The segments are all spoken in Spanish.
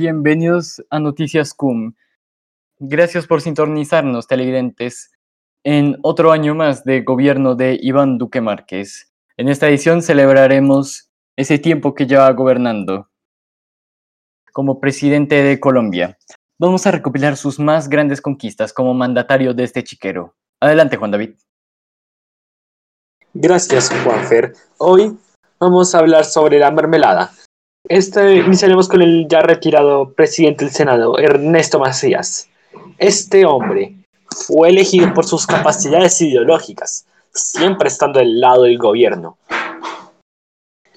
Bienvenidos a Noticias CUM. Gracias por sintonizarnos, televidentes, en otro año más de gobierno de Iván Duque Márquez. En esta edición celebraremos ese tiempo que lleva gobernando como presidente de Colombia. Vamos a recopilar sus más grandes conquistas como mandatario de este chiquero. Adelante, Juan David. Gracias, Juanfer. Hoy vamos a hablar sobre la mermelada. Este, iniciaremos con el ya retirado presidente del Senado, Ernesto Macías. Este hombre fue elegido por sus capacidades ideológicas, siempre estando del lado del gobierno.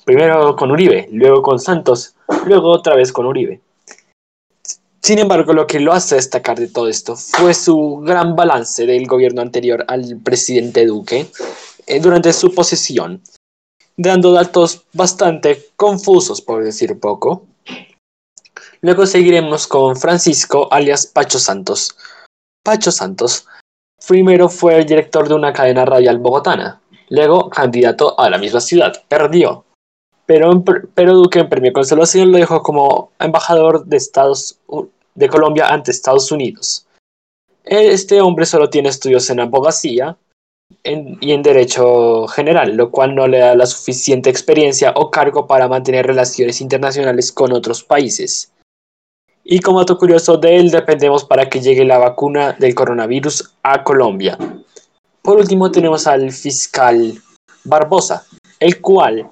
Primero con Uribe, luego con Santos, luego otra vez con Uribe. Sin embargo, lo que lo hace destacar de todo esto fue su gran balance del gobierno anterior al presidente Duque eh, durante su posesión, dando datos bastante confusos, por decir poco. Luego seguiremos con Francisco, alias Pacho Santos. Pacho Santos primero fue el director de una cadena radial bogotana, luego candidato a la misma ciudad, perdió. Pero, pero Duque en premio consolación lo dejó como embajador de, Estados, de Colombia ante Estados Unidos. Este hombre solo tiene estudios en abogacía y en derecho general, lo cual no le da la suficiente experiencia o cargo para mantener relaciones internacionales con otros países. Y como dato curioso de él, dependemos para que llegue la vacuna del coronavirus a Colombia. Por último tenemos al fiscal Barbosa, el cual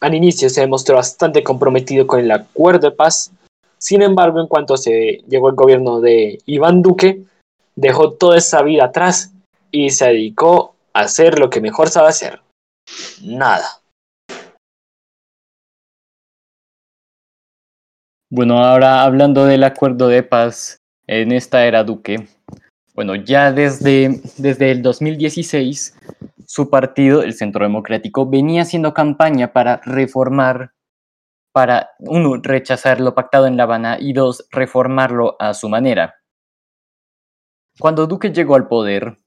al inicio se demostró bastante comprometido con el acuerdo de paz. Sin embargo, en cuanto se llegó el gobierno de Iván Duque, dejó toda esa vida atrás y se dedicó a hacer lo que mejor sabe hacer. Nada. Bueno, ahora hablando del acuerdo de paz en esta era Duque, bueno, ya desde, desde el 2016 su partido, el Centro Democrático, venía haciendo campaña para reformar, para, uno, rechazar lo pactado en La Habana y dos, reformarlo a su manera. Cuando Duque llegó al poder,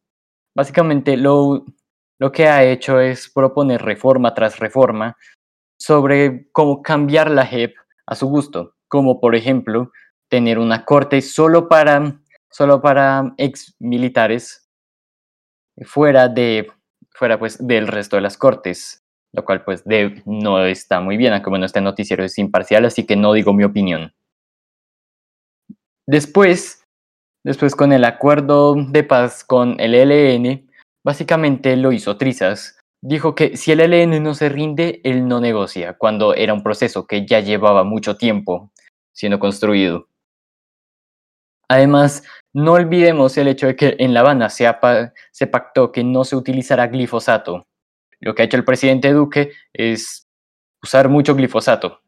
Básicamente lo, que ha hecho es proponer reforma tras reforma sobre cómo cambiar la JEP a su gusto, como por ejemplo tener una corte solo para, solo para ex militares fuera, de, fuera pues del resto de las cortes, lo cual pues no está muy bien, aunque bueno, este noticiero es imparcial, así que no digo mi opinión. Después Después con el acuerdo de paz con el ELN, básicamente lo hizo trizas. Dijo que si el ELN no se rinde, él no negocia, cuando era un proceso que ya llevaba mucho tiempo siendo construido. Además, no olvidemos el hecho de que en La Habana se, se pactó que no se utilizará glifosato. Lo que ha hecho el presidente Duque es usar mucho glifosato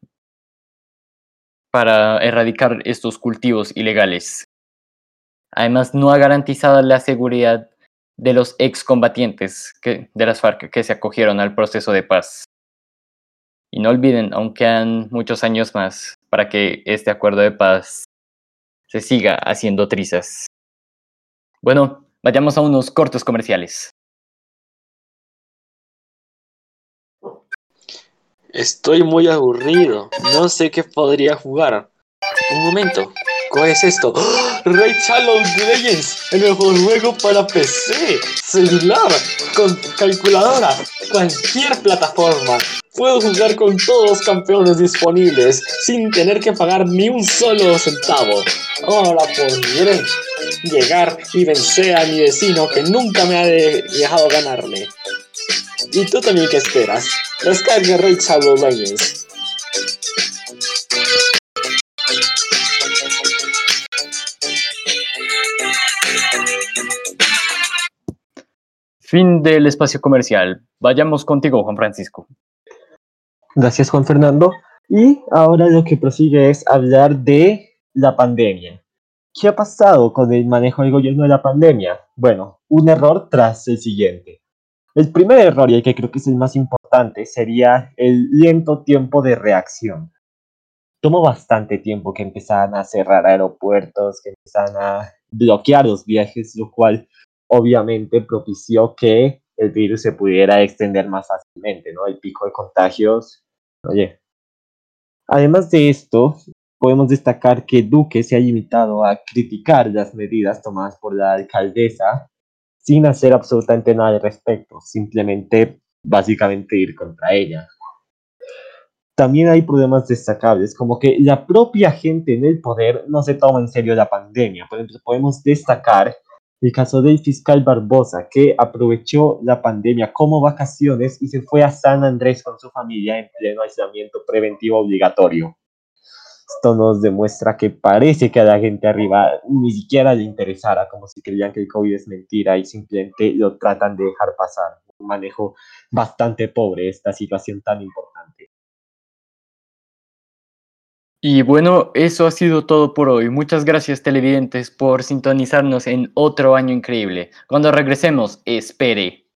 para erradicar estos cultivos ilegales. Además, no ha garantizado la seguridad de los excombatientes de las FARC que se acogieron al proceso de paz. Y no olviden, aún quedan muchos años más para que este acuerdo de paz se siga haciendo trizas. Bueno, vayamos a unos cortos comerciales. Estoy muy aburrido. No sé qué podría jugar. Un momento. ¿Qué es esto? ¡Oh! Ray Shadow Legends, el mejor juego para PC, celular, con calculadora, cualquier plataforma. Puedo jugar con todos los campeones disponibles sin tener que pagar ni un solo centavo. Ahora podré llegar y vencer a mi vecino que nunca me ha dejado ganarle. ¿Y tú también qué esperas? Descarga Ray Shadow Legends. Fin del espacio comercial. Vayamos contigo, Juan Francisco. Gracias, Juan Fernando. Y ahora lo que prosigue es hablar de la pandemia. ¿Qué ha pasado con el manejo del gobierno de la pandemia? Bueno, un error tras el siguiente. El primer error, y el que creo que es el más importante, sería el lento tiempo de reacción. Tomó bastante tiempo que empezaran a cerrar aeropuertos, que empezaran a bloquear los viajes, lo cual obviamente propició que el virus se pudiera extender más fácilmente, ¿no? El pico de contagios, oye. Además de esto, podemos destacar que Duque se ha limitado a criticar las medidas tomadas por la alcaldesa sin hacer absolutamente nada al respecto, simplemente básicamente ir contra ella. También hay problemas destacables, como que la propia gente en el poder no se toma en serio la pandemia. Por ejemplo, podemos destacar el caso del fiscal Barbosa, que aprovechó la pandemia como vacaciones y se fue a San Andrés con su familia en pleno aislamiento preventivo obligatorio. Esto nos demuestra que parece que a la gente arriba ni siquiera le interesara, como si creían que el COVID es mentira y simplemente lo tratan de dejar pasar. Un manejo bastante pobre esta situación tan importante. Y bueno, eso ha sido todo por hoy. Muchas gracias televidentes por sintonizarnos en otro año increíble. Cuando regresemos, espere.